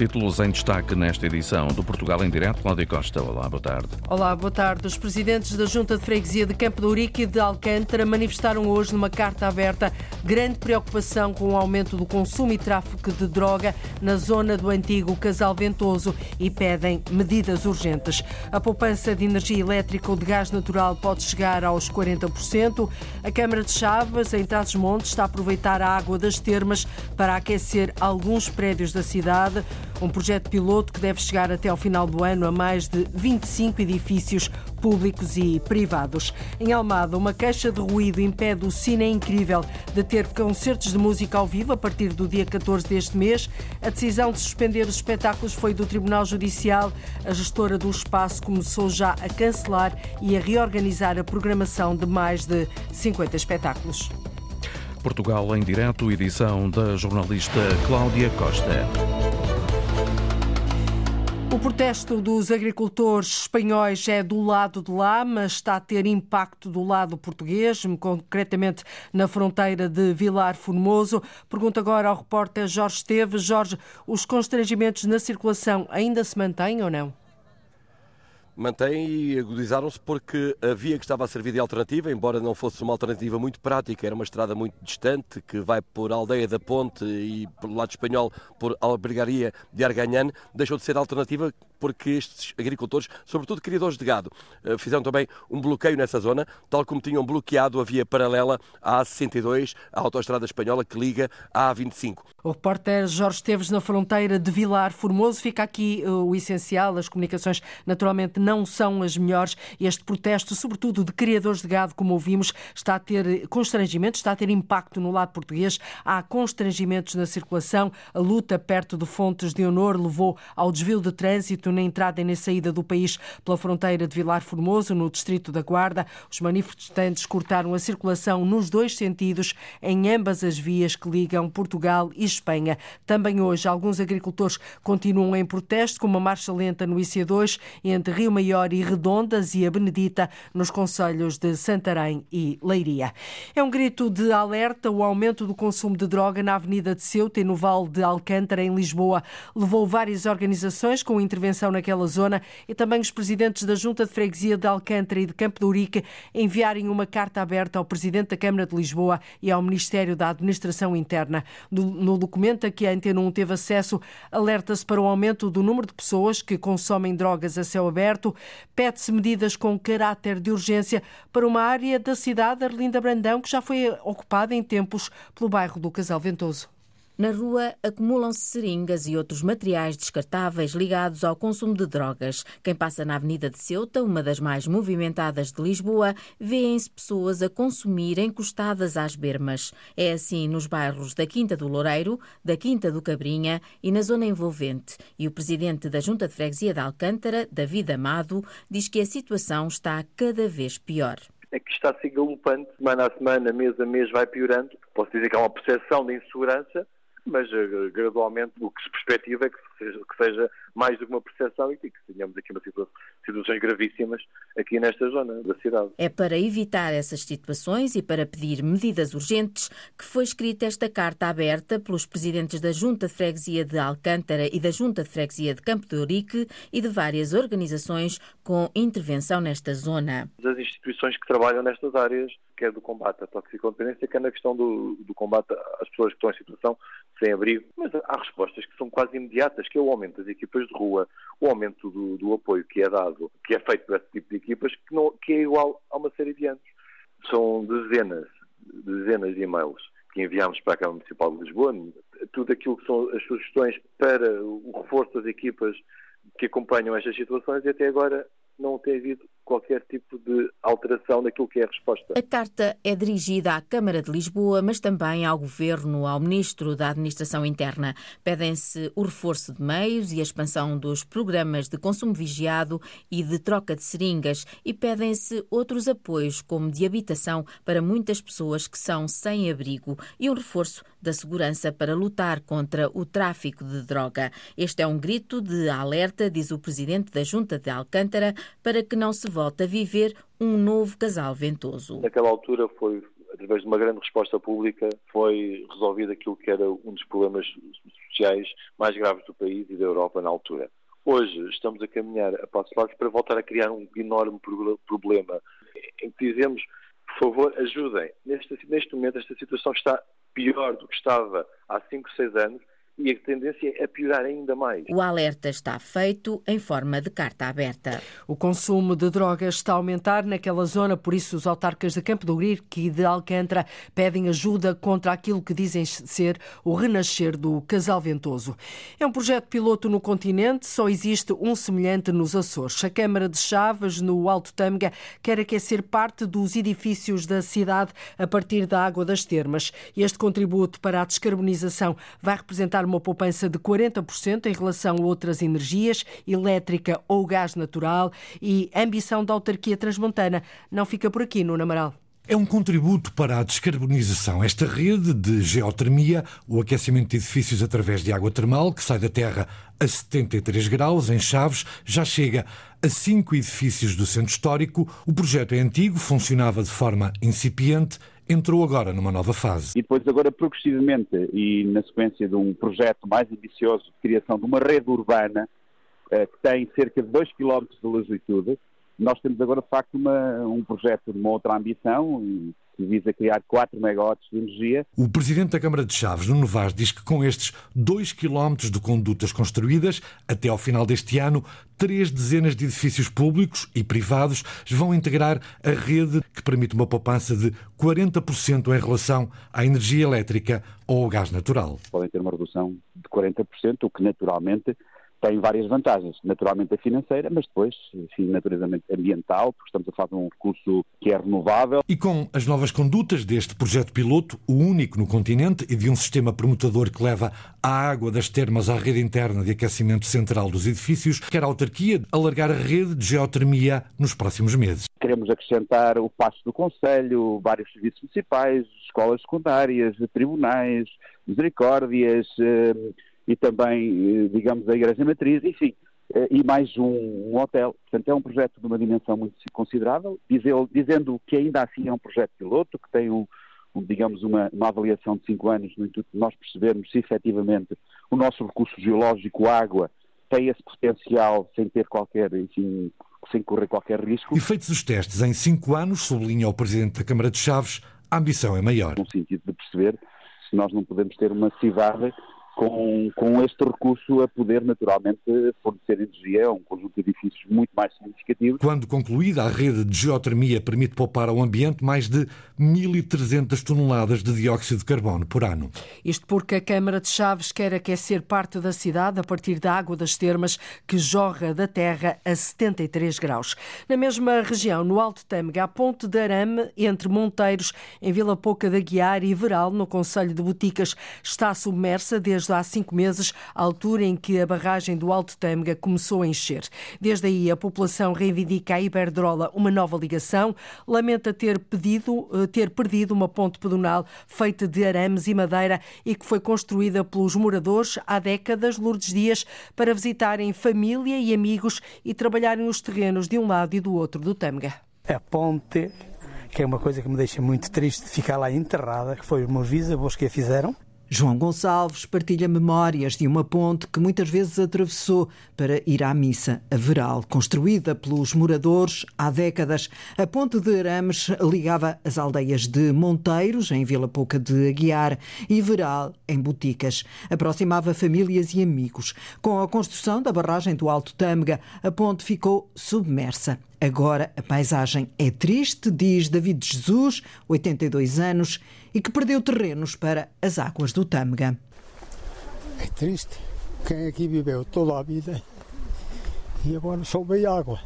títulos em destaque nesta edição do Portugal em Direto. Cláudia Costa, olá, boa tarde. Olá, boa tarde. Os presidentes da Junta de Freguesia de Campo de Ourique e de Alcântara manifestaram hoje numa carta aberta grande preocupação com o aumento do consumo e tráfico de droga na zona do antigo Casal Ventoso e pedem medidas urgentes. A poupança de energia elétrica ou de gás natural pode chegar aos 40%. A Câmara de Chaves, em Trás-os-Montes, está a aproveitar a água das termas para aquecer alguns prédios da cidade. Um projeto piloto que deve chegar até ao final do ano a mais de 25 edifícios públicos e privados. Em Almada, uma queixa de ruído impede o Cine Incrível de ter concertos de música ao vivo a partir do dia 14 deste mês. A decisão de suspender os espetáculos foi do Tribunal Judicial. A gestora do espaço começou já a cancelar e a reorganizar a programação de mais de 50 espetáculos. Portugal em direto, edição da jornalista Cláudia Costa. O protesto dos agricultores espanhóis é do lado de lá, mas está a ter impacto do lado português, concretamente na fronteira de Vilar Formoso. Pergunto agora ao repórter Jorge Esteves. Jorge, os constrangimentos na circulação ainda se mantêm ou não? Mantém e agudizaram-se porque a via que estava a servir de alternativa, embora não fosse uma alternativa muito prática, era uma estrada muito distante que vai por Aldeia da Ponte e pelo lado espanhol por Albergaria de Arganhan, deixou de ser alternativa porque estes agricultores, sobretudo criadores de gado, eh, fizeram também um bloqueio nessa zona, tal como tinham bloqueado a via paralela à A62, a autoestrada espanhola que liga à A25. O repórter Jorge Esteves na fronteira de Vilar Formoso. Fica aqui eh, o essencial. As comunicações naturalmente não são as melhores. Este protesto, sobretudo de criadores de gado, como ouvimos, está a ter constrangimentos, está a ter impacto no lado português. Há constrangimentos na circulação. A luta perto de Fontes de Honor levou ao desvio de trânsito na entrada e na saída do país pela fronteira de Vilar Formoso, no distrito da Guarda. Os manifestantes cortaram a circulação nos dois sentidos em ambas as vias que ligam Portugal e Espanha. Também hoje, alguns agricultores continuam em protesto, com uma marcha lenta no IC2 entre Rio Maior e Redondas e a Benedita, nos conselhos de Santarém e Leiria. É um grito de alerta. O aumento do consumo de droga na Avenida de Ceuta e no Vale de Alcântara, em Lisboa, levou várias organizações com intervenção naquela zona e também os presidentes da Junta de Freguesia de Alcântara e de Campo de Urique enviarem uma carta aberta ao Presidente da Câmara de Lisboa e ao Ministério da Administração Interna. No documento a que a Antena 1 teve acesso, alerta-se para o aumento do número de pessoas que consomem drogas a céu aberto, pede-se medidas com caráter de urgência para uma área da cidade, Arlinda Brandão, que já foi ocupada em tempos pelo bairro do Casal Ventoso. Na rua acumulam-se seringas e outros materiais descartáveis ligados ao consumo de drogas. Quem passa na Avenida de Ceuta, uma das mais movimentadas de Lisboa, vêem-se pessoas a consumir encostadas às bermas. É assim nos bairros da Quinta do Loureiro, da Quinta do Cabrinha e na zona envolvente. E o presidente da Junta de Freguesia de Alcântara, David Amado, diz que a situação está cada vez pior é que está assim galopante, semana a semana, mês a mês vai piorando. Posso dizer que há uma percepção de insegurança, mas uh, gradualmente o que se perspectiva é que seja, que seja, mais do que uma percepção e que tenhamos aqui uma situação, situações gravíssimas aqui nesta zona da cidade. É para evitar essas situações e para pedir medidas urgentes que foi escrita esta carta aberta pelos presidentes da Junta de Freguesia de Alcântara e da Junta de Freguesia de Campo de Ourique e de várias organizações com intervenção nesta zona. As instituições que trabalham nestas áreas quer do combate à toxicodependência, quer na questão do, do, combate às pessoas que estão em situação sem abrigo. Mas há respostas que são quase imediatas, que é o aumento das equipas de rua, o aumento do, do apoio que é dado, que é feito por esse tipo de equipas, que, não, que é igual a uma série de anos. São dezenas, dezenas de e-mails que enviámos para a Câmara Municipal de Lisboa, tudo aquilo que são as sugestões para o reforço das equipas que acompanham estas situações e até agora não tem havido qualquer tipo de alteração naquilo que é a resposta. A carta é dirigida à Câmara de Lisboa, mas também ao Governo, ao Ministro da Administração Interna. Pedem-se o reforço de meios e a expansão dos programas de consumo vigiado e de troca de seringas e pedem-se outros apoios, como de habitação para muitas pessoas que são sem abrigo e um reforço da segurança para lutar contra o tráfico de droga. Este é um grito de alerta, diz o Presidente da Junta de Alcântara, para que não se volte a viver um novo casal ventoso. Naquela altura foi através de uma grande resposta pública, foi resolvido aquilo que era um dos problemas sociais mais graves do país e da Europa na altura. Hoje estamos a caminhar a passos largos para voltar a criar um enorme problema em que dizemos, por favor, ajudem. Neste, neste momento esta situação está pior do que estava há 5, 6 anos e a tendência é a piorar ainda mais. O alerta está feito em forma de carta aberta. O consumo de drogas está a aumentar naquela zona, por isso os autarcas de Campo do Grito e de Alcântara pedem ajuda contra aquilo que dizem ser o renascer do casal ventoso. É um projeto piloto no continente, só existe um semelhante nos Açores. A Câmara de Chaves, no Alto Tâmega, quer aquecer parte dos edifícios da cidade a partir da água das termas. Este contributo para a descarbonização vai representar uma poupança de 40% em relação a outras energias, elétrica ou gás natural e ambição da autarquia transmontana. Não fica por aqui, no Amaral. É um contributo para a descarbonização. Esta rede de geotermia, o aquecimento de edifícios através de água termal, que sai da terra a 73 graus, em Chaves, já chega a cinco edifícios do centro histórico. O projeto é antigo, funcionava de forma incipiente entrou agora numa nova fase. E depois, agora, progressivamente, e na sequência de um projeto mais ambicioso de criação de uma rede urbana, eh, que tem cerca de 2 km de longitude, nós temos agora, de facto, uma, um projeto de uma outra ambição, que visa criar 4 megawatts de energia. O presidente da Câmara de Chaves, Nuno Vaz, diz que com estes 2 quilómetros de condutas construídas, até ao final deste ano, três dezenas de edifícios públicos e privados vão integrar a rede que permite uma poupança de 40% em relação à energia elétrica ou ao gás natural. Podem ter uma redução de 40%, o que naturalmente tem várias vantagens. Naturalmente a financeira, mas depois, enfim, naturalmente ambiental, porque estamos a falar de um recurso que é renovável. E com as novas condutas deste projeto piloto, o único no continente, e de um sistema permutador que leva a água das termas à rede interna de aquecimento central dos edifícios, quer a autarquia alargar a rede de geotermia nos próximos meses. Queremos acrescentar o passo do Conselho, vários serviços municipais, escolas secundárias, tribunais, misericórdias, eh, e também, eh, digamos, a Igreja Matriz, enfim, eh, e mais um, um, hotel. Portanto, é um projeto de uma dimensão muito considerável, dizendo que ainda assim é um projeto piloto, que tem um, um, digamos, uma, uma, avaliação de cinco anos no intuito de nós percebermos se efetivamente o nosso recurso geológico, água, tem esse potencial sem ter qualquer, enfim, sem correr qualquer risco. E feitos os testes em cinco anos, sublinha o Presidente da Câmara de Chaves, a ambição é maior. No sentido de perceber se nós não podemos ter uma cidade com, com este recurso a poder naturalmente fornecer energia a um conjunto de edifícios muito mais significativo. Quando concluída, a rede de geotermia permite poupar ao ambiente mais de 1.300 toneladas de dióxido de carbono por ano. Isto porque a Câmara de Chaves quer aquecer parte da cidade a partir da água das termas que jorra da terra a 73 graus. Na mesma região, no Alto Tâmega, a ponte de Arame, entre Monteiros, em Vila Pouca da Guiar e Veral, no Conselho de Boticas, está submersa desde há cinco meses, a altura em que a barragem do Alto Tâmega começou a encher. Desde aí, a população reivindica à Iberdrola uma nova ligação, lamenta ter, pedido, eh, ter perdido uma ponte pedonal feita de arames e madeira e que foi construída pelos moradores há décadas, Lourdes Dias, para visitarem família e amigos e trabalharem os terrenos de um lado e do outro do Tâmega. A ponte que é uma coisa que me deixa muito triste ficar lá enterrada, que foi os meus bisavôs que a fizeram. João Gonçalves partilha memórias de uma ponte que muitas vezes atravessou para ir à missa a Veral, construída pelos moradores há décadas. A ponte de Arames ligava as aldeias de Monteiros, em Vila Pouca de Aguiar, e Veral, em Boticas. Aproximava famílias e amigos. Com a construção da barragem do Alto Tâmega, a ponte ficou submersa. Agora a paisagem é triste, diz David Jesus, 82 anos, e que perdeu terrenos para as águas do Tâmega. É triste. Quem aqui viveu toda a vida e agora soube água.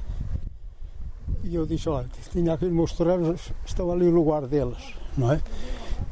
E eu disse, olha, tinha aqui meus terrenos, estão ali no lugar deles, não é?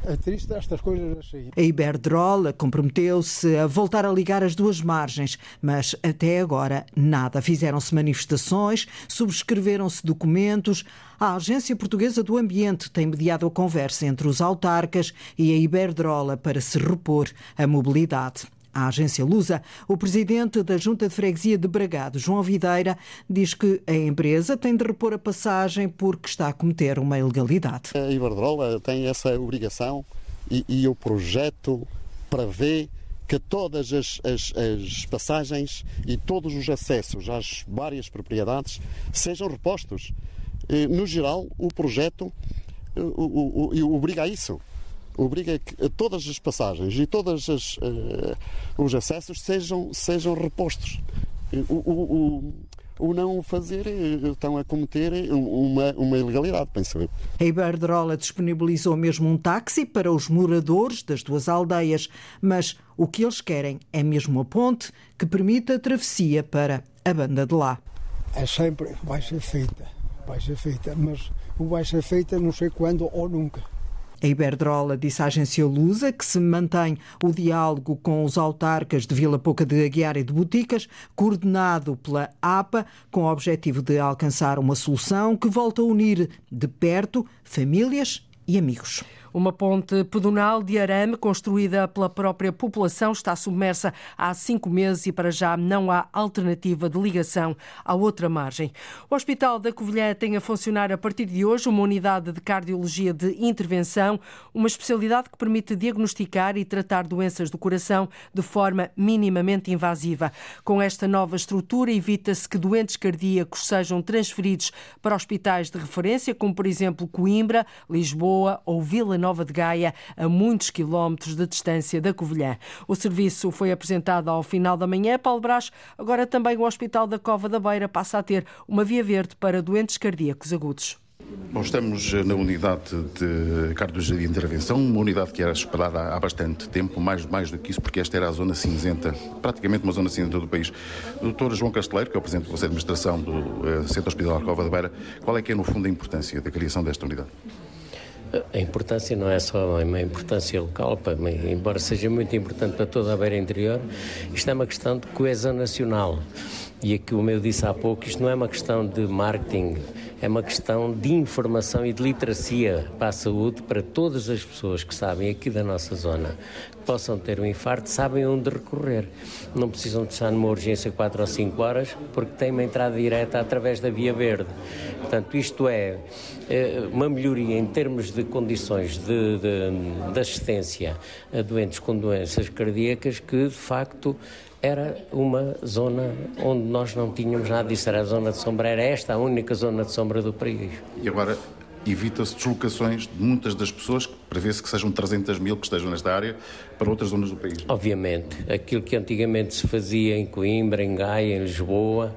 É triste estas coisas assim. A Iberdrola comprometeu-se a voltar a ligar as duas margens, mas até agora nada. Fizeram-se manifestações, subscreveram-se documentos. A Agência Portuguesa do Ambiente tem mediado a conversa entre os autarcas e a Iberdrola para se repor a mobilidade. À agência Lusa. O presidente da Junta de Freguesia de Bragado, João Videira, diz que a empresa tem de repor a passagem porque está a cometer uma ilegalidade. A Iberdrola tem essa obrigação e, e o projeto prevê que todas as, as, as, passagens e todos os acessos às várias propriedades sejam repostos. No geral, o projeto o, o, obriga a isso. Obriga que todas as passagens e todos uh, os acessos sejam, sejam repostos. O, o, o não fazer, estão a cometer uma, uma ilegalidade, penso eu. A Iberdrola disponibilizou mesmo um táxi para os moradores das duas aldeias, mas o que eles querem é mesmo a ponte que permita a travessia para a banda de lá. É sempre, vai ser feita, vai ser feita, mas o vai ser feita não sei quando ou nunca. A Iberdrola disse à agência Lusa que se mantém o diálogo com os autarcas de Vila Pouca de Aguiar e de Boticas, coordenado pela APA, com o objetivo de alcançar uma solução que volta a unir de perto famílias e amigos. Uma ponte pedonal de arame construída pela própria população está submersa há cinco meses e para já não há alternativa de ligação à outra margem. O Hospital da Covilhã tem a funcionar a partir de hoje uma unidade de cardiologia de intervenção, uma especialidade que permite diagnosticar e tratar doenças do coração de forma minimamente invasiva. Com esta nova estrutura, evita-se que doentes cardíacos sejam transferidos para hospitais de referência, como por exemplo Coimbra, Lisboa ou Vila Nova de Gaia, a muitos quilómetros de distância da Covilhã. O serviço foi apresentado ao final da manhã. Paulo Brás, agora também o Hospital da Cova da Beira passa a ter uma via verde para doentes cardíacos agudos. Bom, estamos na unidade de cardiologia de intervenção, uma unidade que era esperada há bastante tempo, mais, mais do que isso, porque esta era a zona cinzenta, praticamente uma zona cinzenta do país. Dr. João Casteleiro, que é o Presidente do Conselho de Administração do uh, Centro Hospitalar Cova da Beira, qual é que é, no fundo, a importância da criação desta unidade? A importância não é só uma importância local, embora seja muito importante para toda a beira interior, isto é uma questão de coesão nacional. E aqui, como eu disse há pouco, isto não é uma questão de marketing, é uma questão de informação e de literacia para a saúde para todas as pessoas que sabem aqui da nossa zona possam ter um infarto, sabem onde recorrer. Não precisam de estar numa urgência 4 ou 5 horas, porque têm uma entrada direta através da Via Verde. Portanto, isto é, é uma melhoria em termos de condições de, de, de assistência a doentes com doenças cardíacas que, de facto, era uma zona onde nós não tínhamos nada disso, era a zona de sombra, era esta a única zona de sombra do país. E agora evita-se deslocações de muitas das pessoas, prevê-se que sejam 300 mil que estejam nesta área, para outras zonas do país. Obviamente, aquilo que antigamente se fazia em Coimbra, em Gaia, em Lisboa,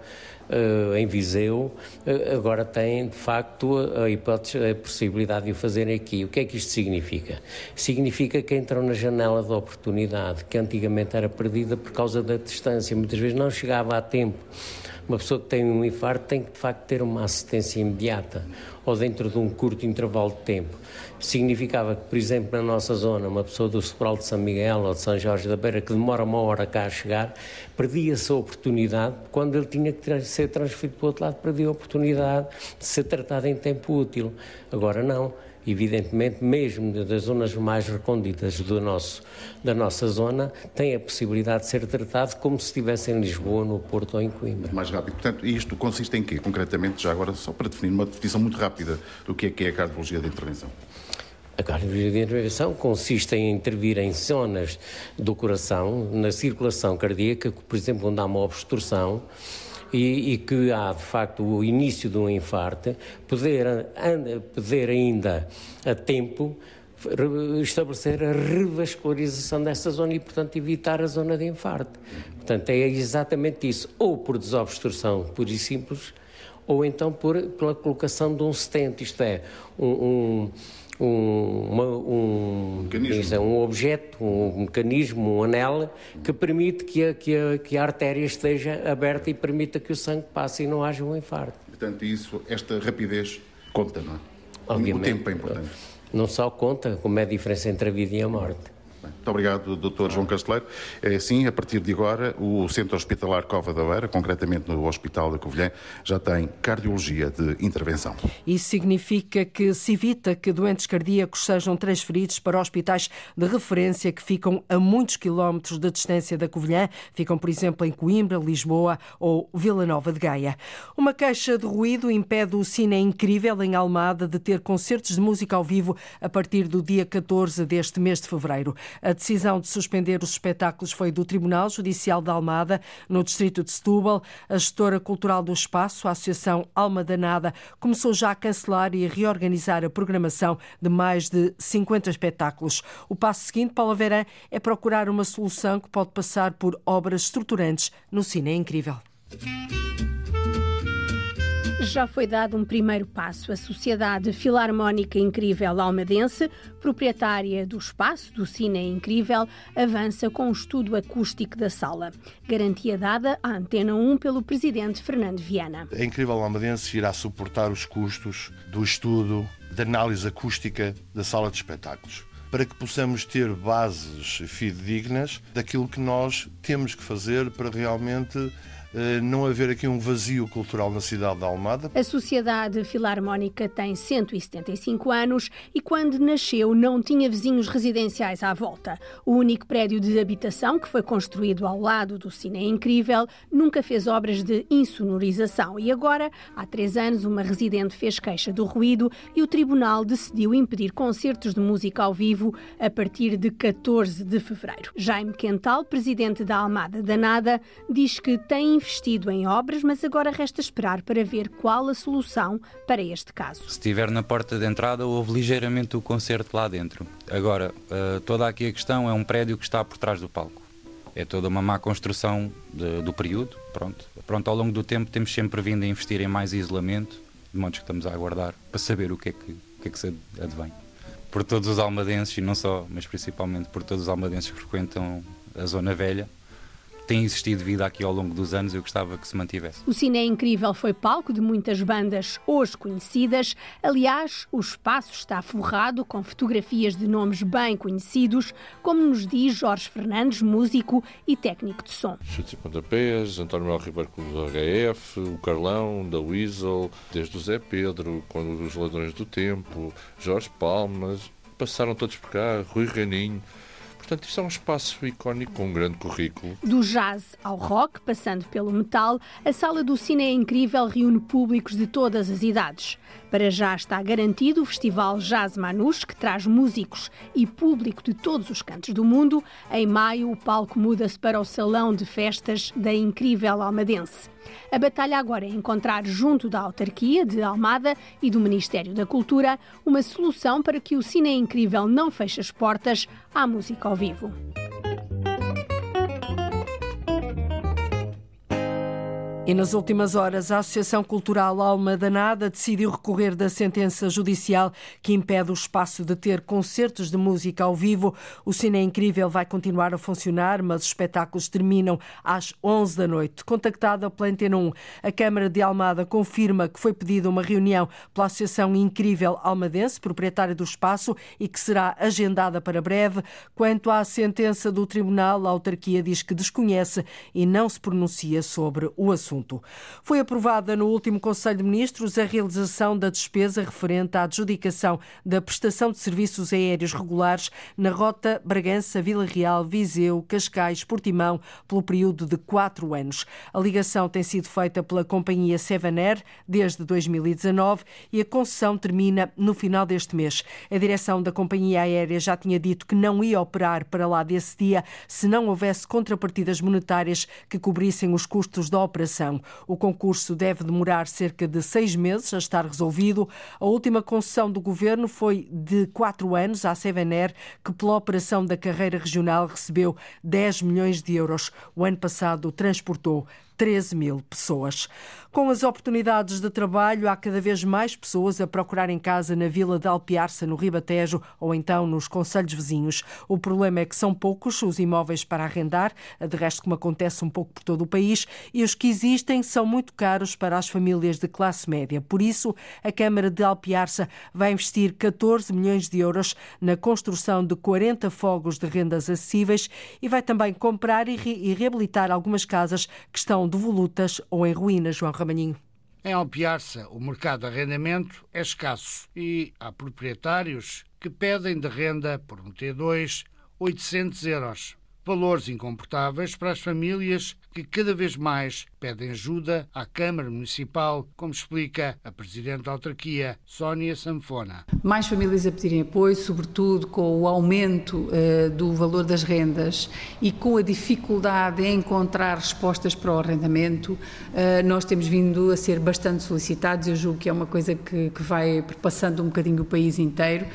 Uh, em Viseu, uh, agora tem de facto a hipótese, a possibilidade de o fazerem aqui. O que é que isto significa? Significa que entram na janela de oportunidade, que antigamente era perdida por causa da distância, muitas vezes não chegava a tempo. Uma pessoa que tem um infarto tem que de facto ter uma assistência imediata ou dentro de um curto intervalo de tempo. Significava que, por exemplo, na nossa zona, uma pessoa do Sobral de São Miguel ou de São Jorge da Beira que demora uma hora cá a chegar, perdia-se a oportunidade, quando ele tinha que ser transferido para o outro lado, perdia a oportunidade de ser tratado em tempo útil. Agora não evidentemente, mesmo das zonas mais recônditas do nosso, da nossa zona, tem a possibilidade de ser tratado como se estivesse em Lisboa, no Porto ou em Coimbra. Mais rápido. Portanto, isto consiste em quê, concretamente, já agora, só para definir uma definição muito rápida do que é que é a cardiologia de intervenção? A cardiologia de intervenção consiste em intervir em zonas do coração, na circulação cardíaca, por exemplo, onde há uma obstrução, e, e, que há de facto o início de um infarto, poder, poder ainda a tempo estabelecer a revascularização dessa zona e, portanto, evitar a zona de infarto. Portanto, é exatamente isso, ou por desobstrução pura e simples, ou então por, pela colocação de um stent, isto é, um, um um, uma, um, mecanismo. um objeto, um mecanismo, um anel que permite que a, que, a, que a artéria esteja aberta e permita que o sangue passe e não haja um infarto. Portanto, isso, esta rapidez conta, não é? Obviamente. O tempo é importante. Não só conta, como é a diferença entre a vida e a morte. Muito obrigado, Dr. João Casteleiro. É assim, a partir de agora, o Centro Hospitalar Cova da Beira, concretamente no Hospital da Covilhã, já tem cardiologia de intervenção. Isso significa que se evita que doentes cardíacos sejam transferidos para hospitais de referência que ficam a muitos quilómetros de distância da Covilhã, ficam, por exemplo, em Coimbra, Lisboa ou Vila Nova de Gaia. Uma queixa de ruído impede o Cine Incrível em Almada de ter concertos de música ao vivo a partir do dia 14 deste mês de fevereiro. A decisão de suspender os espetáculos foi do Tribunal Judicial de Almada, no distrito de Setúbal. A gestora cultural do espaço, a Associação Alma Danada, começou já a cancelar e a reorganizar a programação de mais de 50 espetáculos. O passo seguinte, Paula Verã, é procurar uma solução que pode passar por obras estruturantes no Cine Incrível já foi dado um primeiro passo. A Sociedade Filarmónica Incrível Almadense, proprietária do espaço do Cine Incrível, avança com o um estudo acústico da sala. Garantia dada à Antena 1 pelo presidente Fernando Viana. A Incrível Almadense irá suportar os custos do estudo da análise acústica da sala de espetáculos para que possamos ter bases fidedignas daquilo que nós temos que fazer para realmente não haver aqui um vazio cultural na cidade da Almada. A Sociedade Filarmónica tem 175 anos e, quando nasceu, não tinha vizinhos residenciais à volta. O único prédio de habitação que foi construído ao lado do Cine Incrível nunca fez obras de insonorização e agora, há três anos, uma residente fez queixa do ruído e o tribunal decidiu impedir concertos de música ao vivo a partir de 14 de fevereiro. Jaime Quental, presidente da Almada Danada, diz que tem investido em obras, mas agora resta esperar para ver qual a solução para este caso. Se estiver na porta de entrada, houve ligeiramente o concerto lá dentro. Agora, uh, toda aqui a questão é um prédio que está por trás do palco. É toda uma má construção de, do período. Pronto. Pronto, ao longo do tempo temos sempre vindo a investir em mais isolamento, de modo que estamos a aguardar para saber o que é que, o que, é que se advém. Por todos os almadenses, e não só, mas principalmente por todos os almadenses que frequentam a Zona Velha, tem existido vida aqui ao longo dos anos e eu gostava que se mantivesse. O Cine é Incrível foi palco de muitas bandas hoje conhecidas. Aliás, o espaço está forrado com fotografias de nomes bem conhecidos, como nos diz Jorge Fernandes, músico e técnico de som. Chutes e pontapés, António Mel Ribeiro do HF, o Carlão, da Weasel, desde o Zé Pedro, quando os Ladrões do Tempo, Jorge Palmas, passaram todos por cá, Rui Reninho. Portanto, isto é um espaço icónico com um grande currículo. Do jazz ao rock, passando pelo metal, a Sala do Cine é Incrível reúne públicos de todas as idades. Para já está garantido o Festival Jazz Manus, que traz músicos e público de todos os cantos do mundo. Em maio, o palco muda-se para o Salão de Festas da Incrível Almadense. A batalha agora é encontrar, junto da autarquia de Almada e do Ministério da Cultura, uma solução para que o Cine Incrível não feche as portas à música ao vivo. E nas últimas horas, a Associação Cultural Alma Danada decidiu recorrer da sentença judicial que impede o espaço de ter concertos de música ao vivo. O Cine Incrível vai continuar a funcionar, mas os espetáculos terminam às 11 da noite. Contactada pela Antena 1, a Câmara de Almada confirma que foi pedida uma reunião pela Associação Incrível Almadense, proprietária do espaço, e que será agendada para breve. Quanto à sentença do Tribunal, a autarquia diz que desconhece e não se pronuncia sobre o assunto assunto. Foi aprovada no último Conselho de Ministros a realização da despesa referente à adjudicação da prestação de serviços aéreos regulares na rota Bragança-Vila Real, Viseu, Cascais, Portimão, pelo período de quatro anos. A ligação tem sido feita pela companhia Sevaner desde 2019 e a concessão termina no final deste mês. A direção da companhia aérea já tinha dito que não ia operar para lá desse dia se não houvesse contrapartidas monetárias que cobrissem os custos da operação. O concurso deve demorar cerca de seis meses a estar resolvido. A última concessão do governo foi de quatro anos à Sevener, que pela operação da carreira regional recebeu 10 milhões de euros. O ano passado transportou 13 mil pessoas. Com as oportunidades de trabalho, há cada vez mais pessoas a procurarem casa na vila de Alpiarça, no Ribatejo, ou então nos conselhos vizinhos. O problema é que são poucos os imóveis para arrendar, de resto como acontece um pouco por todo o país, e os que existem são muito caros para as famílias de classe média. Por isso, a Câmara de Alpiarça vai investir 14 milhões de euros na construção de 40 fogos de rendas acessíveis e vai também comprar e reabilitar algumas casas que estão devolutas ou em ruínas, João Ramalhinho. Em Alpiarça, o mercado de arrendamento é escasso e há proprietários que pedem de renda por um T2 800 euros valores incomportáveis para as famílias que cada vez mais pedem ajuda à Câmara Municipal, como explica a Presidente da Autarquia, Sónia Sanfona. Mais famílias a pedirem apoio, sobretudo com o aumento uh, do valor das rendas e com a dificuldade em encontrar respostas para o arrendamento, uh, nós temos vindo a ser bastante solicitados. Eu julgo que é uma coisa que, que vai passando um bocadinho o país inteiro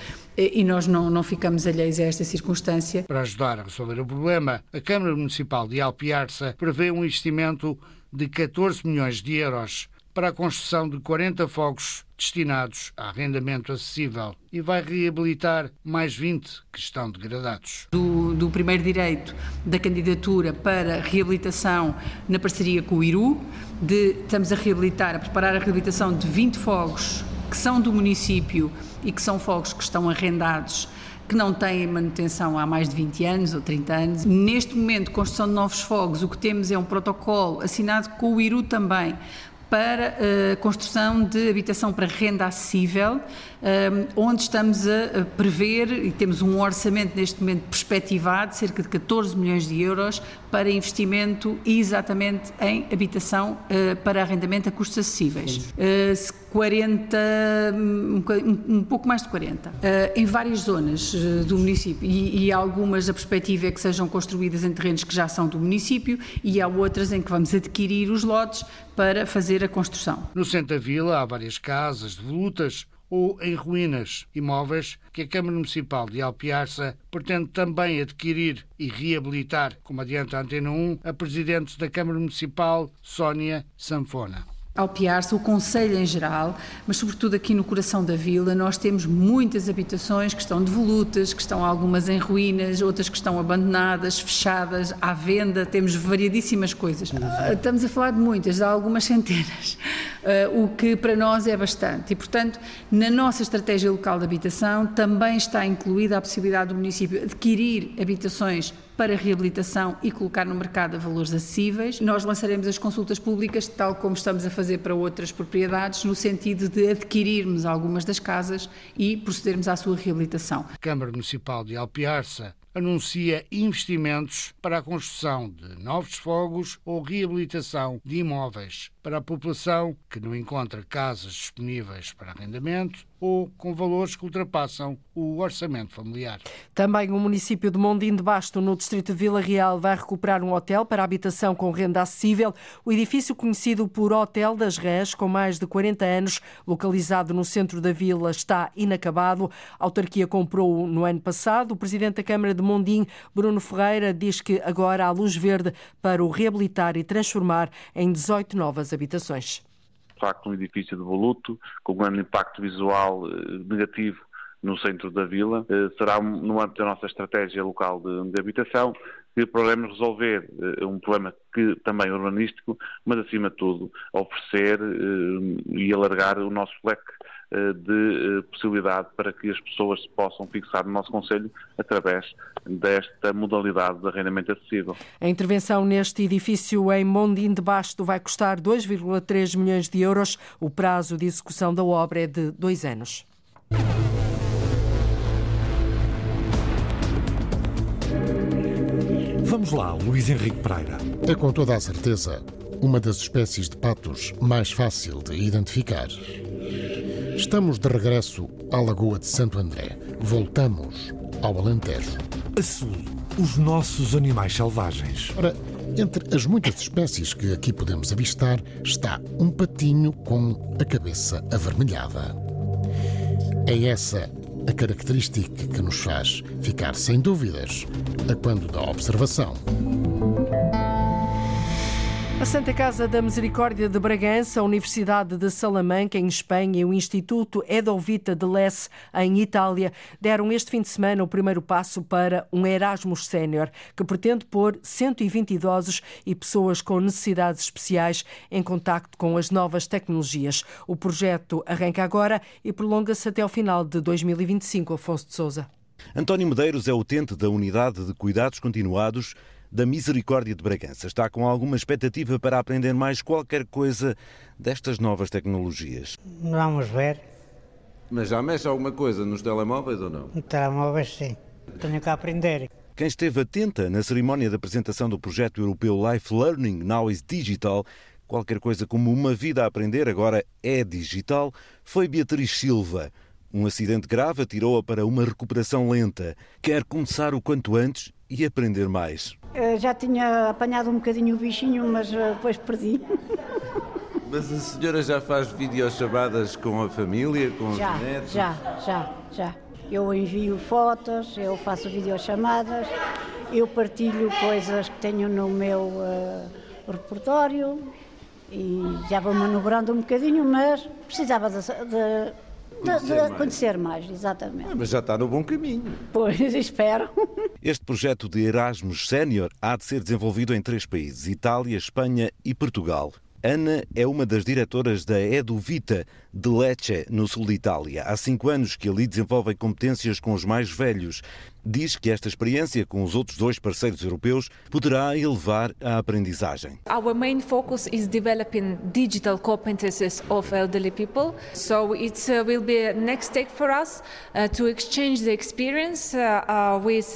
e nós não, não ficamos alheios a esta circunstância. Para ajudar a resolver o problema, a Câmara Municipal de Alpiarça prevê um investimento de 14 milhões de euros para a construção de 40 fogos destinados a arrendamento acessível e vai reabilitar mais 20 que estão degradados. Do, do primeiro direito da candidatura para reabilitação na parceria com o IRU, de, estamos a reabilitar, a preparar a reabilitação de 20 fogos que são do município e que são fogos que estão arrendados que não têm manutenção há mais de 20 anos ou 30 anos. Neste momento, construção de novos fogos, o que temos é um protocolo assinado com o IRU também, para a uh, construção de habitação para renda acessível, um, onde estamos a prever e temos um orçamento neste momento perspectivado, cerca de 14 milhões de euros, para investimento exatamente em habitação uh, para arrendamento a custos acessíveis. Uh, 40, um, pouco mais de 40, uh, em várias zonas uh, do município. E, e, algumas a perspectiva é que sejam construídas em terrenos que já são do município e há outras em que vamos adquirir os lotes para fazer a construção. No centro da vila há várias casas devolutas ou em ruínas, imóveis que a Câmara Municipal de Alpiarça pretende também adquirir e reabilitar, como adianta a Antena 1, a Presidente da Câmara Municipal, Sónia Sanfona ao Piarça, o Conselho em geral, mas sobretudo aqui no coração da vila, nós temos muitas habitações que estão devolutas, que estão algumas em ruínas, outras que estão abandonadas, fechadas, à venda, temos variadíssimas coisas. Ah, estamos a falar de muitas, de algumas centenas, o que para nós é bastante. E, portanto, na nossa estratégia local de habitação também está incluída a possibilidade do município adquirir habitações para reabilitação e colocar no mercado a valores acessíveis. Nós lançaremos as consultas públicas, tal como estamos a fazer para outras propriedades, no sentido de adquirirmos algumas das casas e procedermos à sua reabilitação. Câmara Municipal de Alpiarça anuncia investimentos para a construção de novos fogos ou reabilitação de imóveis para a população que não encontra casas disponíveis para arrendamento ou com valores que ultrapassam o orçamento familiar. Também o município de Mondim de Basto, no distrito de Vila Real, vai recuperar um hotel para habitação com renda acessível. O edifício conhecido por Hotel das Rés, com mais de 40 anos, localizado no centro da vila, está inacabado. A autarquia comprou no ano passado. O presidente da Câmara de Mondim, Bruno Ferreira, diz que agora há luz verde para o reabilitar e transformar em 18 novas habitações. De facto, um edifício de voluto, com um grande impacto visual eh, negativo no centro da vila. Eh, será no âmbito da nossa estratégia local de, de habitação que podemos resolver uh, um problema que também urbanístico, mas acima de tudo oferecer e alargar o nosso leque de possibilidade para que as pessoas se possam fixar no nosso Conselho através desta modalidade de arrendamento acessível. A intervenção neste edifício em Mondim de Basto vai custar 2,3 milhões de euros. O prazo de execução da obra é de dois anos. Vamos lá, Luís Henrique Pereira. É com toda a certeza uma das espécies de patos mais fácil de identificar. Estamos de regresso à Lagoa de Santo André. Voltamos ao Alentejo. A sul, os nossos animais selvagens. Ora, entre as muitas espécies que aqui podemos avistar está um patinho com a cabeça avermelhada. É essa a característica que nos faz ficar sem dúvidas a quando da observação. A Santa Casa da Misericórdia de Bragança, a Universidade de Salamanca, em Espanha, e o Instituto Edovita de Les, em Itália, deram este fim de semana o primeiro passo para um Erasmus Sénior, que pretende pôr 120 idosos e pessoas com necessidades especiais em contacto com as novas tecnologias. O projeto arranca agora e prolonga-se até ao final de 2025, Afonso de Souza. António Medeiros é utente da Unidade de Cuidados Continuados da Misericórdia de Bragança. Está com alguma expectativa para aprender mais qualquer coisa destas novas tecnologias? Vamos ver. Mas já mexe alguma coisa nos telemóveis ou não? Nos telemóveis, sim. Tenho que aprender. Quem esteve atenta na cerimónia de apresentação do projeto europeu Life Learning Now is Digital, qualquer coisa como uma vida a aprender agora é digital, foi Beatriz Silva. Um acidente grave atirou-a para uma recuperação lenta. Quer começar o quanto antes e aprender mais. Eu já tinha apanhado um bocadinho o bichinho, mas eh, depois perdi. Mas a senhora já faz videochamadas com a família, com já, os netos? Já, já, já. Eu envio fotos, eu faço videochamadas, eu partilho coisas que tenho no meu uh, repertório e já vou manobrando um bocadinho, mas precisava de, de Conhecer, de, de mais. conhecer mais, exatamente. Ah, mas já está no bom caminho. Pois, espero. Este projeto de Erasmus Sénior há de ser desenvolvido em três países: Itália, Espanha e Portugal. Ana é uma das diretoras da Eduvita de Lecce, no sul de Itália. Há cinco anos que ali desenvolvem competências com os mais velhos diz que esta experiência com os outros dois parceiros europeus poderá elevar a aprendizagem. Our main focus is developing digital competences of elderly people. So it uh, will be a next step for us uh, to exchange the experience uh, with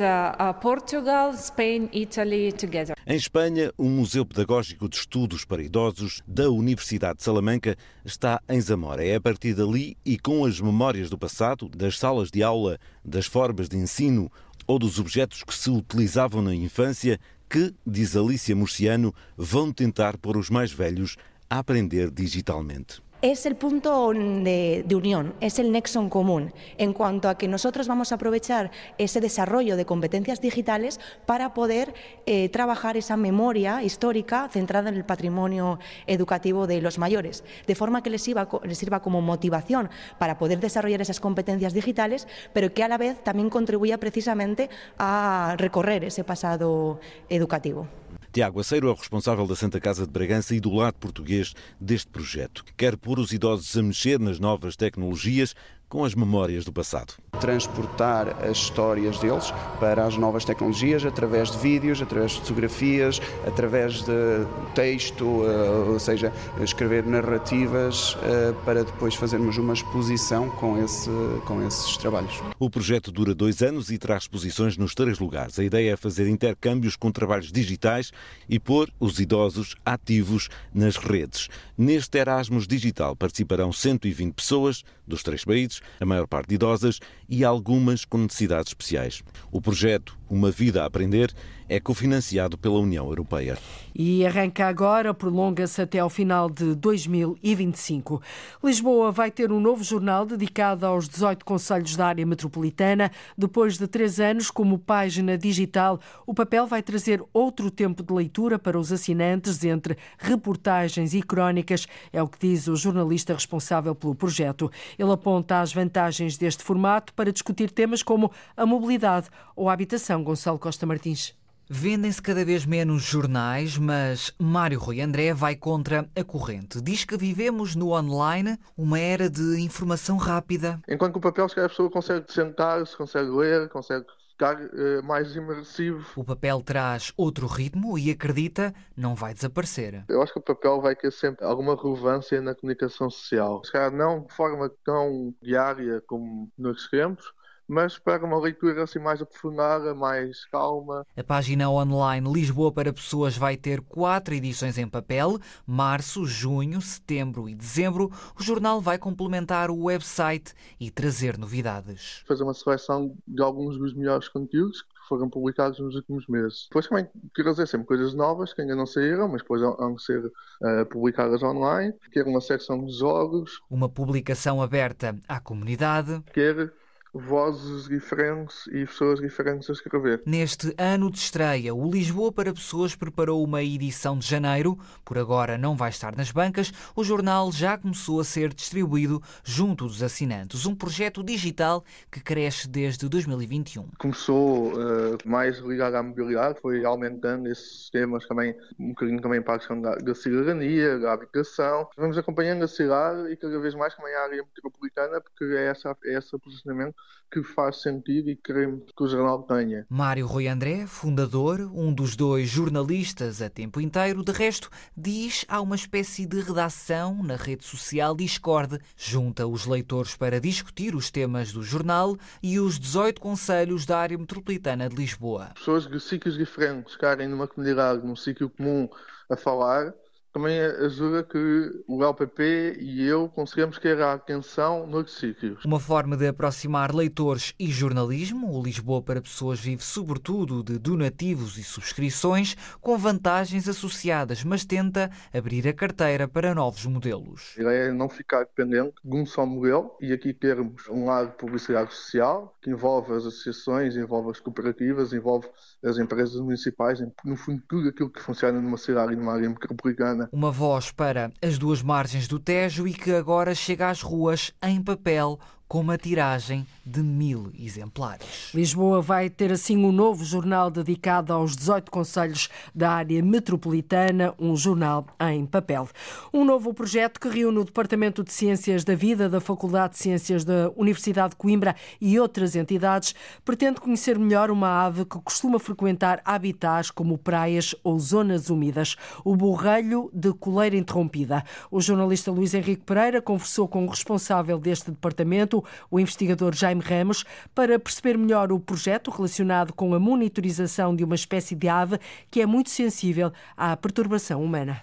Portugal, Spain, Italy together. Em Espanha, o Museu Pedagógico de Estudos para Idosos da Universidade de Salamanca está em Zamora. É a partir dali e com as memórias do passado, das salas de aula, das formas de ensino ou dos objetos que se utilizavam na infância que, diz Alicia Murciano, vão tentar pôr os mais velhos a aprender digitalmente. Es el punto de, unión, es el nexo en común en cuanto a que nosotros vamos a aprovechar ese desarrollo de competencias digitales para poder eh, trabajar esa memoria histórica centrada en el patrimonio educativo de los mayores, de forma que les les sirva como motivación para poder desarrollar esas competencias digitales, pero que a la vez también contribuya precisamente a recorrer ese pasado educativo. Tiago Aceiro é o responsável da Santa Casa de Bragança e do lado português deste projeto. Quer pôr os idosos a mexer nas novas tecnologias, com as memórias do passado. Transportar as histórias deles para as novas tecnologias através de vídeos, através de fotografias, através de texto, eh, ou seja, escrever narrativas eh, para depois fazermos uma exposição com, esse, com esses trabalhos. O projeto dura dois anos e traz exposições nos três lugares. A ideia é fazer intercâmbios com trabalhos digitais e pôr os idosos ativos nas redes. Neste Erasmus Digital participarão 120 pessoas dos três países, a maior parte idosas e algumas com necessidades especiais. O projeto Uma Vida a Aprender é cofinanciado pela União Europeia. E arranca agora, prolonga-se até ao final de 2025. Lisboa vai ter um novo jornal dedicado aos 18 conselhos da área metropolitana. Depois de três anos como página digital, o papel vai trazer outro tempo de leitura para os assinantes entre reportagens e crónicas, é o que diz o jornalista responsável pelo projeto. Ele aponta as vantagens deste formato para discutir temas como a mobilidade ou a habitação. Gonçalo Costa Martins. Vendem-se cada vez menos jornais, mas Mário Rui André vai contra a corrente. Diz que vivemos no online uma era de informação rápida. Enquanto que o papel, se a pessoa consegue sentar-se, consegue ler, consegue ficar uh, mais imersivo. O papel traz outro ritmo e acredita não vai desaparecer. Eu acho que o papel vai ter sempre alguma relevância na comunicação social. Se calhar não de forma tão diária como nos queremos, mas para uma leitura assim mais aprofundada, mais calma. A página online Lisboa para Pessoas vai ter quatro edições em papel: março, junho, setembro e dezembro. O jornal vai complementar o website e trazer novidades. Fazer uma seleção de alguns dos melhores conteúdos que foram publicados nos últimos meses. Depois também dizer sempre coisas novas que ainda não saíram, mas depois vão ser uh, publicadas online. Quero uma secção de jogos. Uma publicação aberta à comunidade. Quero vozes diferentes e pessoas diferentes a escrever. Neste ano de estreia, o Lisboa para Pessoas preparou uma edição de janeiro. Por agora não vai estar nas bancas. O jornal já começou a ser distribuído junto dos assinantes. Um projeto digital que cresce desde 2021. Começou uh, mais ligado à mobilidade, foi aumentando esses temas também, um bocadinho também para a questão da, da cidadania, da habitação. Vamos acompanhando a cidade e cada vez mais também a área metropolitana, porque é, essa, é esse posicionamento que faz sentido e queremos que o jornal tenha. Mário Rui André, fundador, um dos dois jornalistas a tempo inteiro, de resto, diz há uma espécie de redação na rede social Discord, junta os leitores para discutir os temas do jornal e os 18 conselhos da área metropolitana de Lisboa. Pessoas de ciclos diferentes querem numa comunidade, num ciclo comum a falar, também ajuda que o LPP e eu conseguimos ter a atenção nos sítios. Uma forma de aproximar leitores e jornalismo. O Lisboa para Pessoas vive sobretudo de donativos e subscrições, com vantagens associadas, mas tenta abrir a carteira para novos modelos. A ideia é não ficar dependente de um só modelo e aqui termos um lado de publicidade social, que envolve as associações, envolve as cooperativas, envolve as empresas municipais, no fundo tudo aquilo que funciona numa cidade e numa área metropolitana uma voz para as duas margens do Tejo e que agora chega às ruas em papel com uma tiragem de mil exemplares. Lisboa vai ter assim um novo jornal dedicado aos 18 conselhos da área metropolitana, um jornal em papel. Um novo projeto que reúne o Departamento de Ciências da Vida da Faculdade de Ciências da Universidade de Coimbra e outras entidades pretende conhecer melhor uma ave que costuma frequentar habitats como praias ou zonas úmidas, o borrelho de coleira interrompida. O jornalista Luís Henrique Pereira conversou com o responsável deste departamento o investigador Jaime Ramos, para perceber melhor o projeto relacionado com a monitorização de uma espécie de ave que é muito sensível à perturbação humana.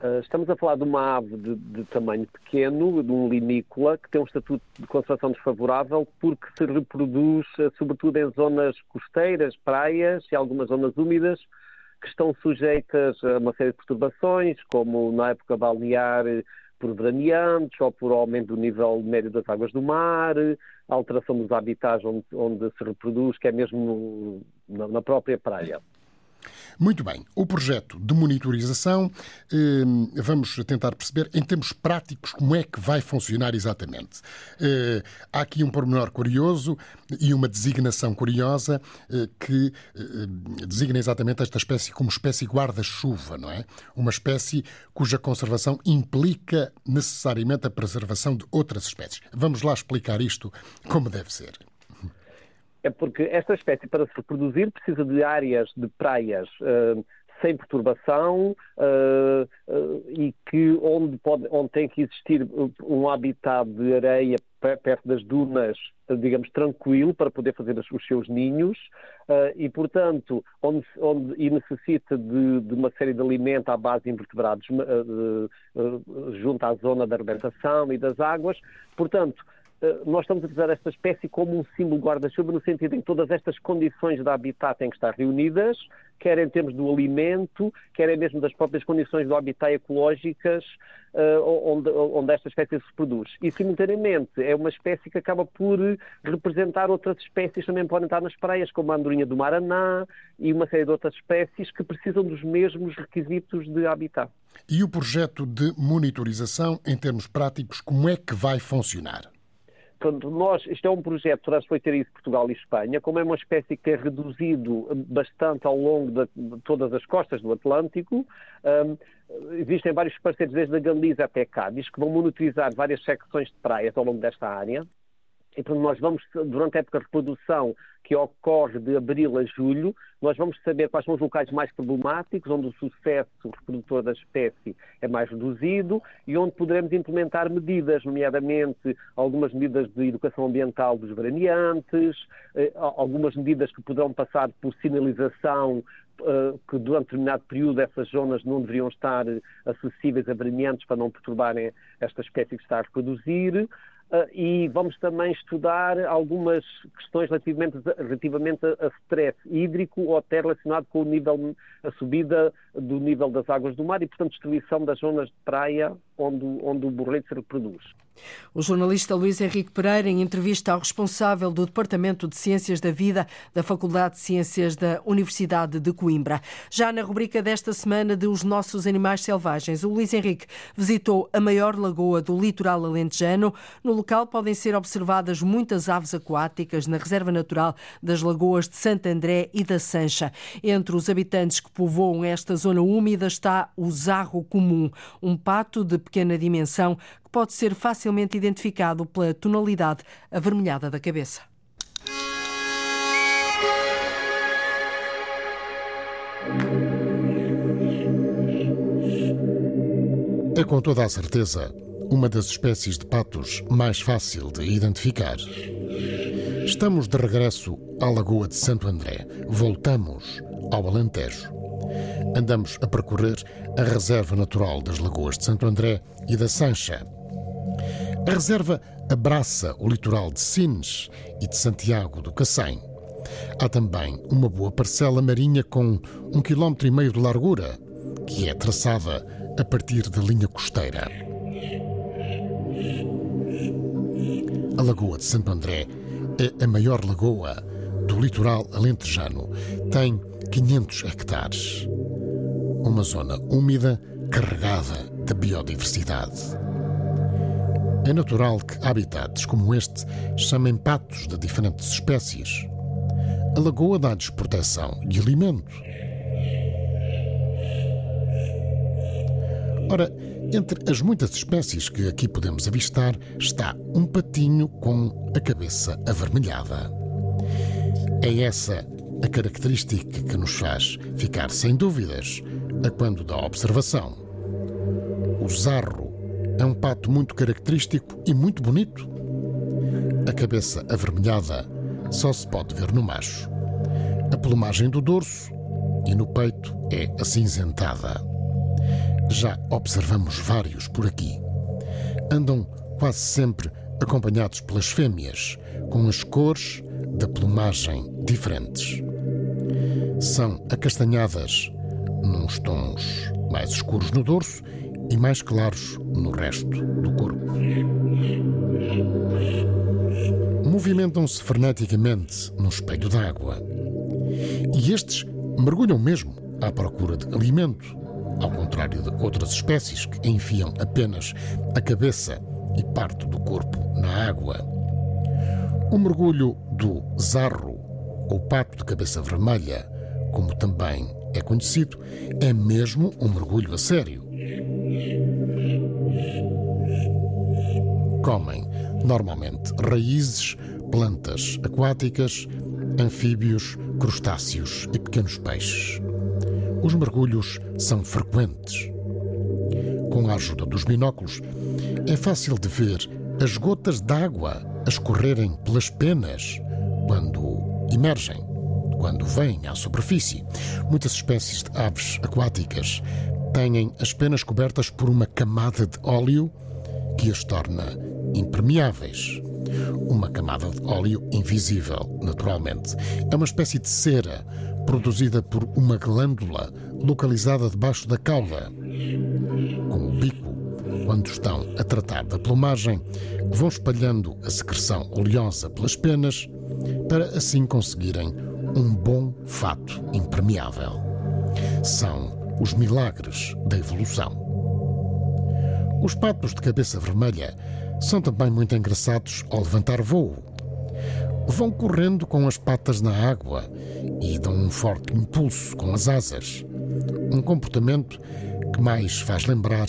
Ah, estamos a falar de uma ave de, de, tamanho pequeno, de um limícola, que tem um estatuto de conservação desfavorável porque se reproduz ah, sobretudo em zonas costeiras, praias e algumas zonas úmidas que estão sujeitas a uma série de perturbações, como na época balnear por veraneantes ou por aumento do nível médio das águas do mar, alteração dos habitats onde, onde se reproduz, que é mesmo no, na própria praia. Muito bem. O projeto de monitorização, eh, vamos tentar perceber em termos práticos como é que vai funcionar exatamente. Eh, há aqui um pormenor curioso e uma designação curiosa eh, que designa exatamente esta espécie como espécie guarda-chuva, não é? Uma espécie cuja conservação implica necessariamente a preservação de outras espécies. Vamos lá explicar isto como deve ser é porque esta espécie, para se reproduzir, precisa de áreas de praias uh, sem perturbação uh, uh, e que onde, pode, onde tem que existir um habitat de areia perto das dunas, digamos, tranquilo para poder fazer os seus ninhos e, portanto, onde, onde e necessita de, de, uma série de alimentos à base de invertebrados junto à zona da alimentação e das águas. Portanto, nós estamos a utilizar esta espécie como um símbolo guarda-chuva, no sentido em que todas estas condições de habitat têm que estar reunidas, quer em termos do alimento, quer mesmo das próprias condições do habitat ecológicas uh, onde, onde esta espécie se reproduz. E, simultaneamente, é uma espécie que acaba por representar outras espécies que também podem estar nas praias, como a andorinha do Maraná e uma série de outras espécies que precisam dos mesmos requisitos de habitat. E o projeto de monitorização, em termos práticos, como é que vai funcionar? Nós, isto é um projeto transfronteiriço Portugal e Espanha, como é uma espécie que tem reduzido bastante ao longo de, de todas as costas do Atlântico, um, existem vários parceiros, desde a Galiza até Cádiz, que vão monitorizar várias secções de praias ao longo desta área. E, portanto, nós vamos, durante a época de reprodução, que ocorre de abril a julho, nós vamos saber quais são os locais mais problemáticos, onde o sucesso reprodutor da espécie é mais reduzido e onde poderemos implementar medidas, nomeadamente algumas medidas de educação ambiental dos veraneantes, eh, algumas medidas que poderão passar por sinalização eh, que durante determinado período essas zonas não deveriam estar acessíveis a veraneantes para não perturbarem esta espécie que está a reproduzir. Uh, e vamos também estudar algumas questões relativamente, relativamente a stress hídrico ou até relacionado com o nível, a subida do nível das águas do mar e, portanto, destruição das zonas de praia onde, onde o borrego se reproduz. O jornalista Luís Henrique Pereira, em entrevista ao responsável do Departamento de Ciências da Vida da Faculdade de Ciências da Universidade de Coimbra. Já na rubrica desta semana de Os Nossos Animais Selvagens, o Luís Henrique visitou a maior lagoa do litoral alentejano. No local podem ser observadas muitas aves aquáticas na Reserva Natural das Lagoas de Santo André e da Sancha. Entre os habitantes que povoam esta zona úmida está o zarro comum, um pato de pequena dimensão pode ser facilmente identificado pela tonalidade avermelhada da cabeça. É com toda a certeza uma das espécies de patos mais fácil de identificar. Estamos de regresso à Lagoa de Santo André. Voltamos ao Alentejo. Andamos a percorrer a Reserva Natural das Lagoas de Santo André e da Sancha, a reserva abraça o litoral de Sines e de Santiago do Cacém. Há também uma boa parcela marinha com um quilómetro e meio de largura, que é traçada a partir da linha costeira. A Lagoa de Santo André é a maior lagoa do litoral alentejano. Tem 500 hectares. Uma zona úmida carregada de biodiversidade. É natural que habitats como este chamem patos de diferentes espécies. A lagoa dá-lhes proteção e alimento. Ora, entre as muitas espécies que aqui podemos avistar está um patinho com a cabeça avermelhada. É essa a característica que nos faz ficar sem dúvidas a quando da observação. O zarro é um pato muito característico e muito bonito. A cabeça avermelhada só se pode ver no macho. A plumagem do dorso e no peito é acinzentada. Já observamos vários por aqui. Andam quase sempre acompanhados pelas fêmeas, com as cores da plumagem diferentes. São acastanhadas, nos tons mais escuros no dorso e mais claros no resto do corpo. Movimentam-se freneticamente no espelho d'água. E estes mergulham mesmo à procura de alimento, ao contrário de outras espécies que enfiam apenas a cabeça e parte do corpo na água. O mergulho do zarro, ou pato de cabeça vermelha, como também é conhecido, é mesmo um mergulho a sério. Comem normalmente raízes, plantas aquáticas, anfíbios, crustáceos e pequenos peixes. Os mergulhos são frequentes. Com a ajuda dos binóculos, é fácil de ver as gotas d'água a escorrerem pelas penas quando emergem, quando vêm à superfície. Muitas espécies de aves aquáticas têm as penas cobertas por uma camada de óleo que as torna impermeáveis. Uma camada de óleo invisível, naturalmente. É uma espécie de cera produzida por uma glândula localizada debaixo da cauda. Com o bico, quando estão a tratar da plumagem, vão espalhando a secreção oleosa pelas penas para assim conseguirem um bom fato impermeável. São os milagres da evolução. Os patos de cabeça vermelha são também muito engraçados ao levantar voo. Vão correndo com as patas na água e dão um forte impulso com as asas. Um comportamento que mais faz lembrar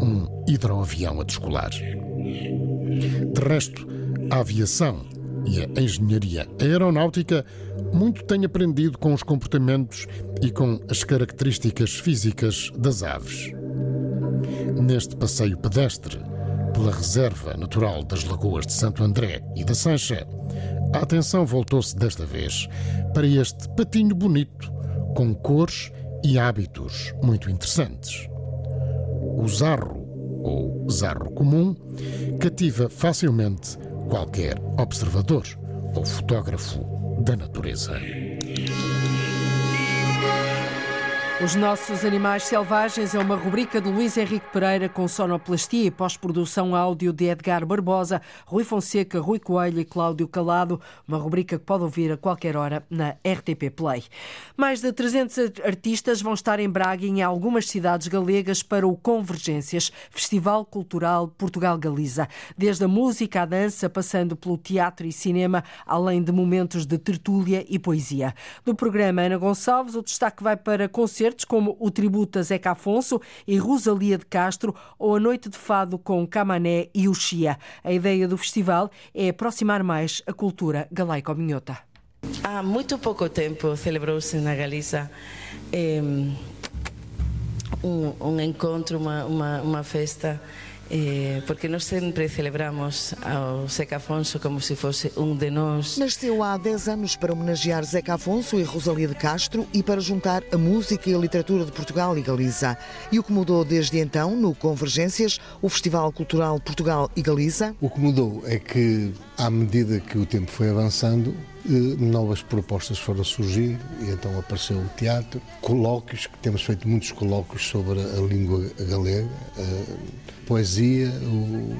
um hidroavião a descolar. De resto, a aviação e a engenharia aeronáutica muito têm aprendido com os comportamentos e com as características físicas das aves. Neste passeio pedestre, pela Reserva Natural das Lagoas de Santo André e da Sancha, a atenção voltou-se desta vez para este patinho bonito, com cores e hábitos muito interessantes. O zarro, ou zarro comum, cativa facilmente qualquer observador ou fotógrafo da natureza. Os Nossos Animais Selvagens é uma rubrica de Luís Henrique Pereira com sonoplastia e pós-produção áudio de Edgar Barbosa, Rui Fonseca, Rui Coelho e Cláudio Calado. Uma rubrica que pode ouvir a qualquer hora na RTP Play. Mais de 300 artistas vão estar em Braga e em algumas cidades galegas para o Convergências, Festival Cultural Portugal-Galiza. Desde a música à dança, passando pelo teatro e cinema, além de momentos de tertúlia e poesia. Do programa Ana Gonçalves, o destaque vai para concertos concertos como o tributo a Zeca Afonso e Rosalia de Castro ou a Noite de Fado com Camané e Chia. A ideia do festival é aproximar mais a cultura galaico-minhota. Há muito pouco tempo celebrou-se na Galiza eh, um, um, encontro, uma, uma, uma festa eh, porque nós sempre celebramos ao Zeca Afonso como se fosse um de nós. Nasceu há 10 anos para homenagear Zeca Afonso e Rosalia de Castro e para juntar a música e a literatura de Portugal e Galiza. E o que mudou desde então, no Convergências, o Festival Cultural Portugal e Galiza? O que mudou é que, à medida que o tempo foi avançando, novas propostas foram surgindo e então apareceu o teatro, colóquios, que temos feito muitos colóquios sobre a língua galega, a poesia,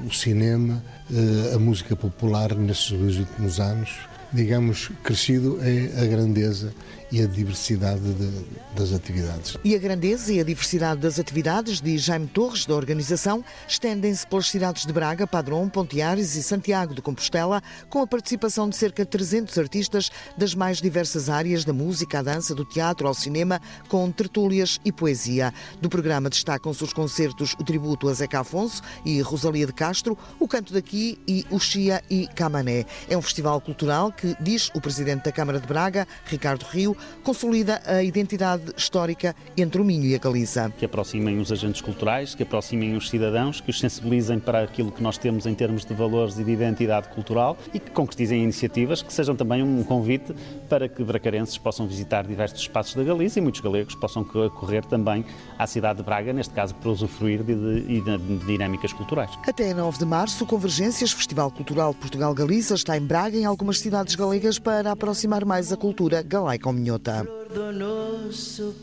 o, cinema, eh, a música popular nestes dois últimos anos. Digamos, crescido é a grandeza e a diversidade de, das atividades. E a grandeza e a diversidade das atividades, diz Jaime Torres, da organização, estendem-se pelas cidades de Braga, Padrão, Pontiares e Santiago de Compostela, com a participação de cerca de 300 artistas das mais diversas áreas da música, à dança, do teatro ao cinema, com tertúlias e poesia. Do programa destacam-se os concertos O Tributo a Zeca Afonso e Rosalia de Castro, O Canto daqui e O Chia e Camané. É um festival cultural que, diz o presidente da Câmara de Braga, Ricardo Rio, consolida a identidade histórica entre o Minho e a Galiza. Que aproximem os agentes culturais, que aproximem os cidadãos, que os sensibilizem para aquilo que nós temos em termos de valores e de identidade cultural e que concretizem iniciativas que sejam também um convite para que bracarenses possam visitar diversos espaços da Galiza e muitos galegos possam correr também à cidade de Braga, neste caso para usufruir de, de, de, dinâmicas culturais. Até 9 de março, o Convergências, Festival Cultural Portugal-Galiza, está em Braga, em algumas cidades galegas, para aproximar mais a cultura galaico-minhota minhota. Do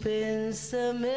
pensamento.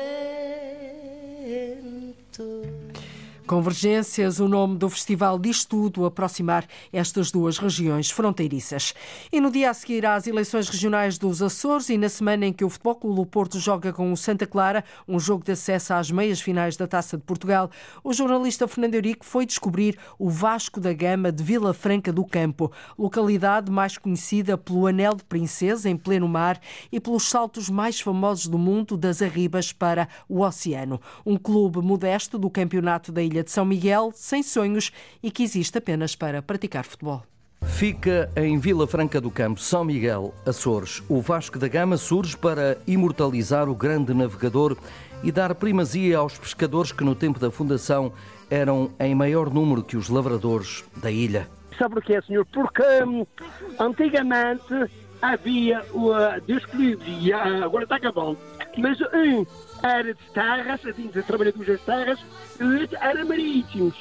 Convergências, o nome do festival diz tudo, aproximar estas duas regiões fronteiriças. E no dia a seguir às eleições regionais dos Açores e na semana em que o Futebol Clube do Porto joga com o Santa Clara, um jogo de acesso às meias finais da Taça de Portugal, o jornalista Fernando Eurico foi descobrir o Vasco da Gama de Vila Franca do Campo, localidade mais conhecida pelo Anel de Princesa em pleno mar e pelos saltos mais famosos do mundo das Arribas para o oceano. Um clube modesto do campeonato da Ilha ilha de São Miguel, sem sonhos e que existe apenas para praticar futebol. Fica em Vila Franca do Campo, São Miguel, Açores. O Vasco da Gama surge para imortalizar o grande navegador e dar primazia aos pescadores que no tempo da fundação eram em maior número que os lavradores da ilha. Sabe porquê, senhor? Porque hum, antigamente havia o uh, Deus que ah, agora está acabando, mas um era de terras, assim, de trabalhadores das terras, era marítimos,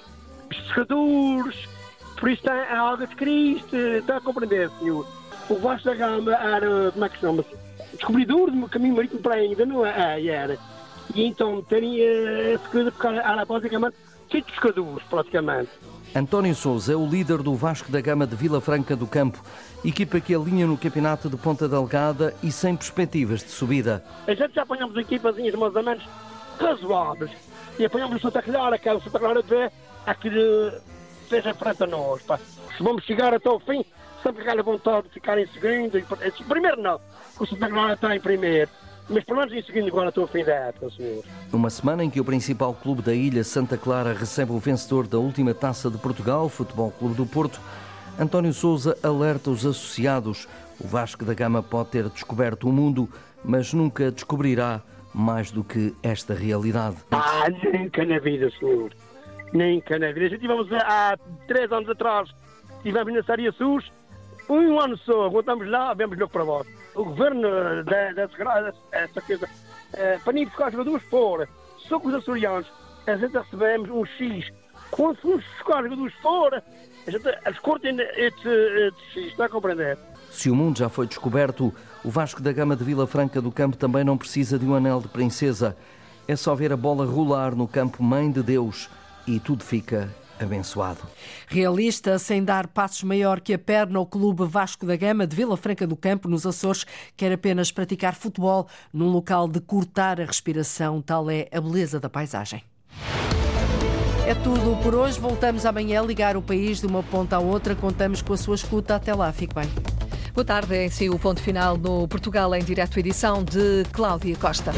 pescadores, por isso está a água de Cristo, está a compreender, senhor. O Vasco da Gama era, como é que se chama? Descobridor do caminho marítimo para ainda, não é? Era. E então teria essa coisa, porque era basicamente de pescadores, praticamente. António Souza é o líder do Vasco da Gama de Vila Franca do Campo, equipa que alinha no campeonato de Ponta Delgada e sem perspectivas de subida. A gente já apanhamos equipazinhas mais ou menos razoáveis e apanhamos o Santa Clara, aquela Santa Clara de aqui de, seja frente a nós. Pá. Se vamos chegar até o fim, sempre aquela vontade de ficar em segundo. Primeiro não, o Santa Clara está em primeiro. Mas pelo menos em segundo agora estou a fim da época, senhor. Numa semana em que o principal clube da ilha, Santa Clara, recebe o vencedor da última taça de Portugal, Futebol Clube do Porto, António Souza alerta os associados. O Vasco da Gama pode ter descoberto o mundo, mas nunca descobrirá mais do que esta realidade. Ah, nunca na vida, senhor. Nunca na vida. Já tivemos há três anos atrás, estivemos na Saria SUS, um ano só, voltamos lá, vemos logo para vós. O governo da, da Sagrada, coisa, é, ficar os jogadores fora, com os açorianos, a gente recebemos um X. Quando fomos buscar os jogadores fora, está a compreender? Se o mundo já foi descoberto, o Vasco da Gama de Vila Franca do Campo também não precisa de um anel de princesa. É só ver a bola rolar no campo Mãe de Deus e tudo fica abençoado. Realista, sem dar passos maior que a perna, o Clube Vasco da Gama de Vila Franca do Campo, nos Açores, quer apenas praticar futebol num local de cortar a respiração. Tal é a beleza da paisagem. É tudo por hoje. Voltamos amanhã a ligar o país de uma ponta à outra. Contamos com a sua escuta. Até lá. Fique bem. Boa tarde. É em si o ponto final no Portugal em direto edição de Cláudia Costa.